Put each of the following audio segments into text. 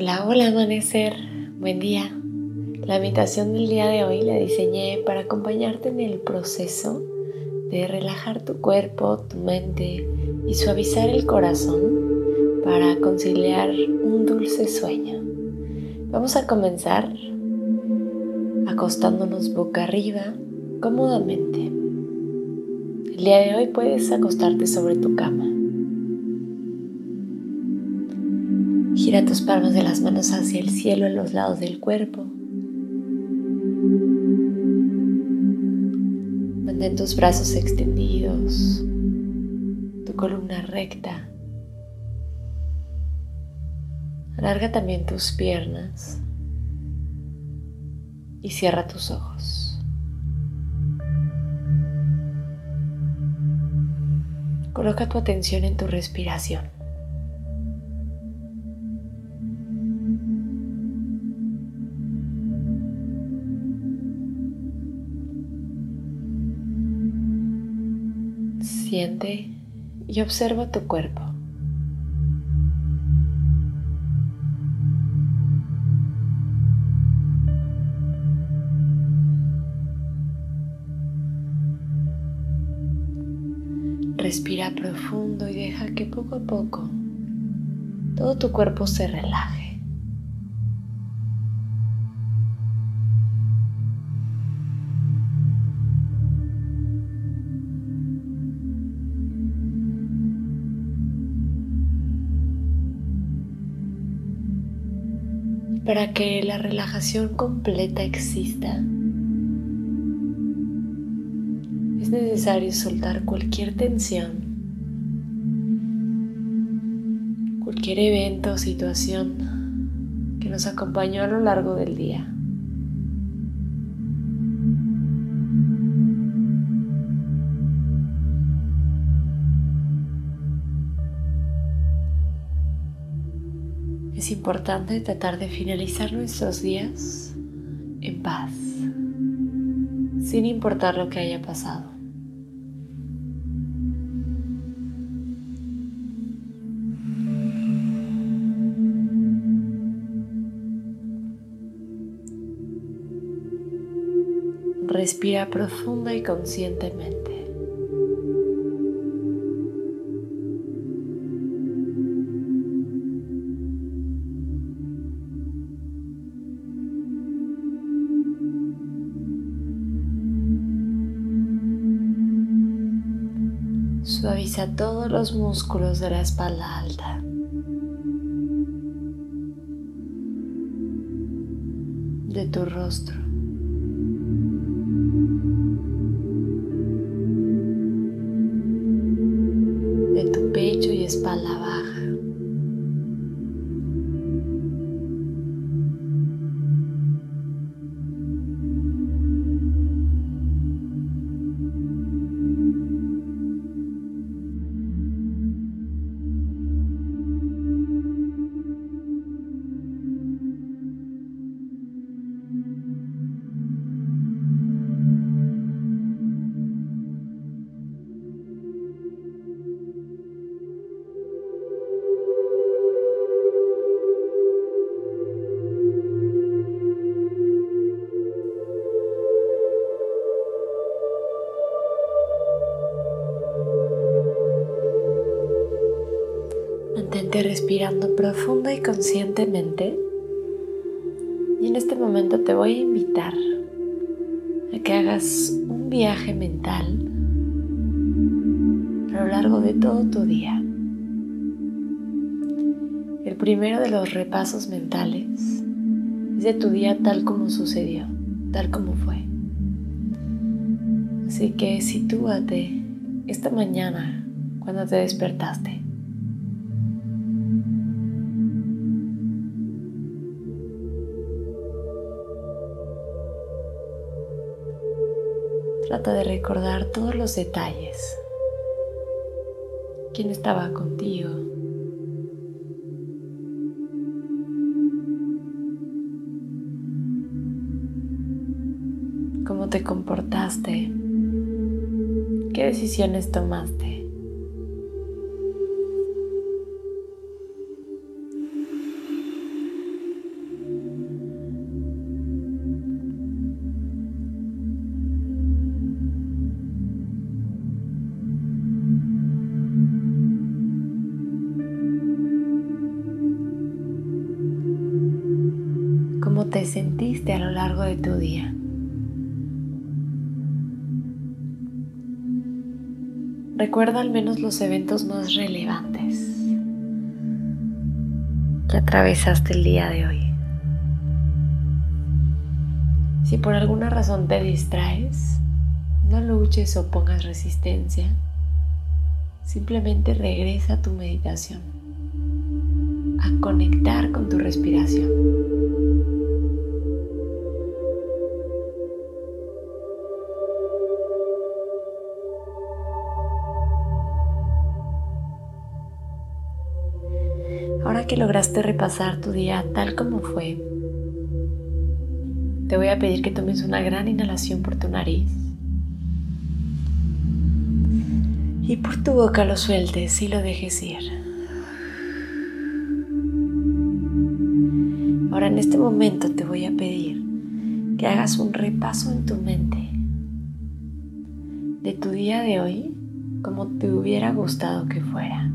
Hola, hola amanecer, buen día. La meditación del día de hoy la diseñé para acompañarte en el proceso de relajar tu cuerpo, tu mente y suavizar el corazón para conciliar un dulce sueño. Vamos a comenzar acostándonos boca arriba cómodamente. El día de hoy puedes acostarte sobre tu cama. Gira tus palmas de las manos hacia el cielo en los lados del cuerpo. Mantén tus brazos extendidos, tu columna recta. Alarga también tus piernas y cierra tus ojos. Coloca tu atención en tu respiración. Y observa tu cuerpo. Respira profundo y deja que poco a poco todo tu cuerpo se relaje. Para que la relajación completa exista, es necesario soltar cualquier tensión, cualquier evento o situación que nos acompañó a lo largo del día. Importante tratar de finalizar nuestros días en paz, sin importar lo que haya pasado. Respira profunda y conscientemente. Suaviza todos los músculos de la espalda alta. De tu rostro. De tu pecho y espalda baja. Respirando profunda y conscientemente. Y en este momento te voy a invitar a que hagas un viaje mental a lo largo de todo tu día. El primero de los repasos mentales es de tu día tal como sucedió, tal como fue. Así que sitúate esta mañana cuando te despertaste. Trata de recordar todos los detalles. ¿Quién estaba contigo? ¿Cómo te comportaste? ¿Qué decisiones tomaste? Te sentiste a lo largo de tu día. Recuerda al menos los eventos más relevantes que atravesaste el día de hoy. Si por alguna razón te distraes, no luches o pongas resistencia. Simplemente regresa a tu meditación, a conectar con tu respiración. Que lograste repasar tu día tal como fue, te voy a pedir que tomes una gran inhalación por tu nariz y por tu boca lo sueltes y lo dejes ir. Ahora en este momento te voy a pedir que hagas un repaso en tu mente de tu día de hoy como te hubiera gustado que fuera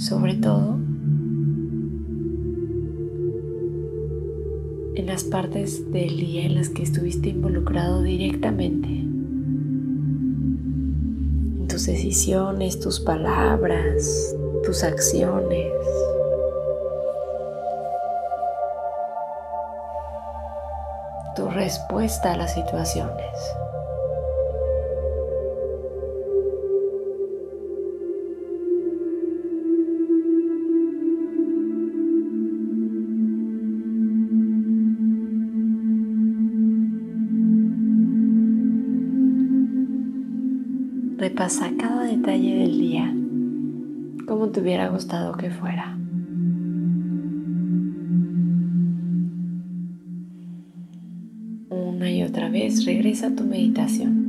sobre todo en las partes del día en las que estuviste involucrado directamente, en tus decisiones, tus palabras, tus acciones. tu respuesta a las situaciones. Repasa cada detalle del día como te hubiera gustado que fuera. Una y otra vez regresa a tu meditación.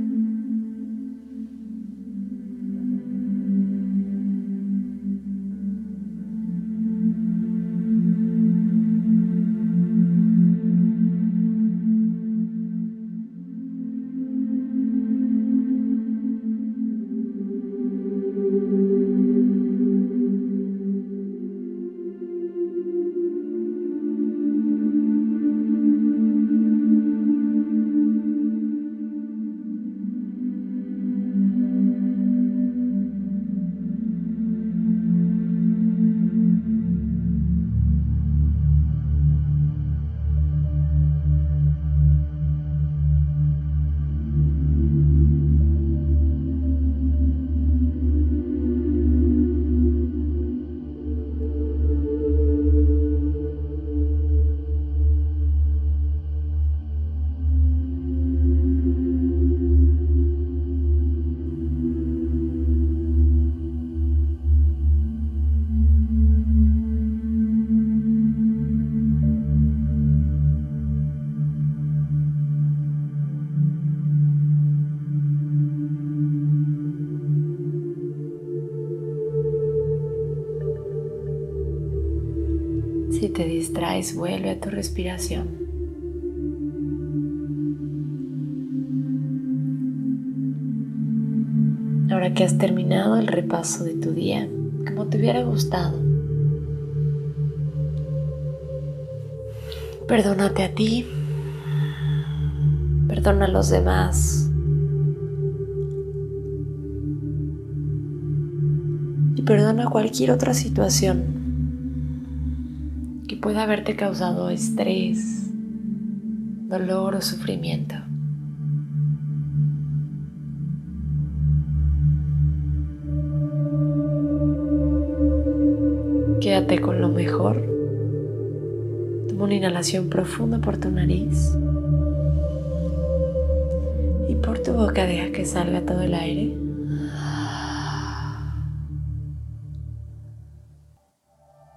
Te distraes, vuelve a tu respiración. Ahora que has terminado el repaso de tu día, como te hubiera gustado, perdónate a ti, perdona a los demás. Y perdona cualquier otra situación que pueda haberte causado estrés, dolor o sufrimiento. Quédate con lo mejor. Toma una inhalación profunda por tu nariz. Y por tu boca deja que salga todo el aire.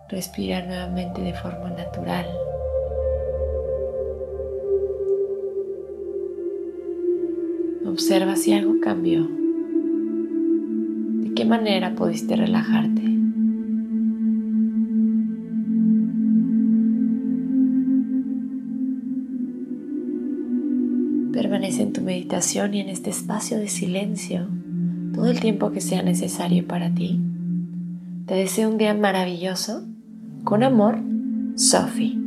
Respira nuevamente de forma natural. Observa si algo cambió. ¿De qué manera pudiste relajarte? Permanece en tu meditación y en este espacio de silencio todo el tiempo que sea necesario para ti. Te deseo un día maravilloso. Con amor, Sophie.